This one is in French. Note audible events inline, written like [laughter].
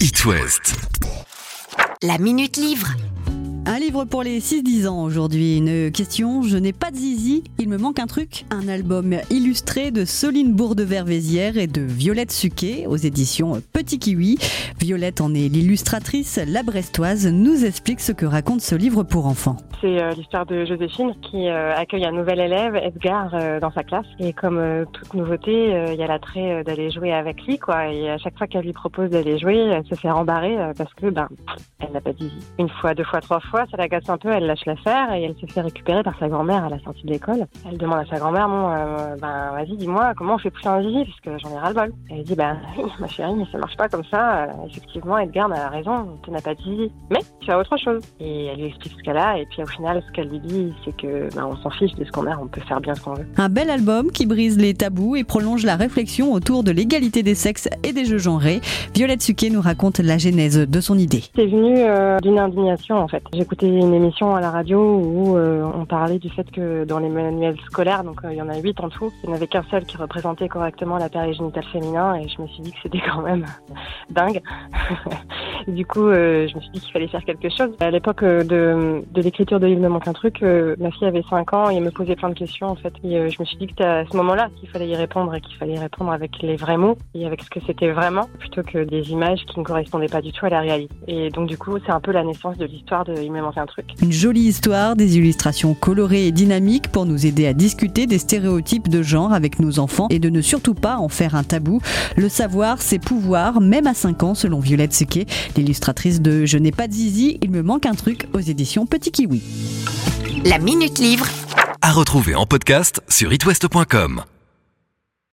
It. La Minute Livre. Un livre pour les 6-10 ans aujourd'hui. Une question, je n'ai pas de zizi, il me manque un truc. Un album illustré de Soline Bourdever-Vézière et de Violette Suquet aux éditions Petit Kiwi. Violette en est l'illustratrice. La Brestoise nous explique ce que raconte ce livre pour enfants. C'est euh, l'histoire de Joséphine qui euh, accueille un nouvel élève, Edgar, euh, dans sa classe. Et comme toute nouveauté, il y a l'attrait d'aller jouer avec lui, quoi. Et à chaque fois qu'elle lui propose d'aller jouer, elle se fait rembarrer parce que, ben, elle n'a pas dit une fois, deux fois, trois fois, ça l'agace un peu, elle lâche l'affaire et elle se fait récupérer par sa grand-mère à la sortie de l'école. Elle demande à sa grand-mère, bon, euh, ben, vas-y, dis-moi, comment on fait pousser un zizi parce que j'en ai ras-le-bol. Elle dit, ben, [laughs] ma chérie, mais ça marche pas comme ça. Euh, effectivement, Edgar a raison, tu n'as pas de zizi. Mais tu as autre chose. Et elle lui explique ce qu'elle a et puis au final, ce qu'elle lui dit, c'est que, ben, on s'en fiche de ce qu'on a, on peut faire bien ce qu'on veut. Un bel album qui brise les tabous et prolonge la réflexion autour de l'égalité des sexes et des jeux genrés. Violette Suquet nous raconte la genèse de son idée. C'est venu euh, d'une indignation en fait. J'écoutais une émission à la radio où euh, on parlait du fait que dans les manuels scolaires, donc euh, il y en a huit en tout, il n'y en avait qu'un seul qui représentait correctement l'appareil génital féminin et je me suis dit que c'était quand même [laughs] dingue. Du coup, euh, je me suis dit qu'il fallait faire quelque chose. À l'époque euh, de, de l'écriture de Il me manque un truc, euh, ma fille avait 5 ans et elle me posait plein de questions en fait. Et je me suis dit que c'était à ce moment-là qu'il fallait y répondre et qu'il fallait y répondre avec les vrais mots et avec ce que c'était vraiment plutôt que des images qui ne correspondaient pas du tout à la réalité. Et donc du coup, c'est un peu la naissance de l'histoire de Il me manque un truc. Une jolie histoire, des illustrations colorées et dynamiques pour nous aider à discuter des stéréotypes de genre avec nos enfants et de ne surtout pas en faire un tabou. Le savoir, c'est pouvoir, même à 5 ans, selon Violette Sequet, l'illustratrice de Je n'ai pas de zizi, il me manque un truc aux éditions Petit Kiwi. La Minute Livre. À retrouver en podcast sur itwest.com.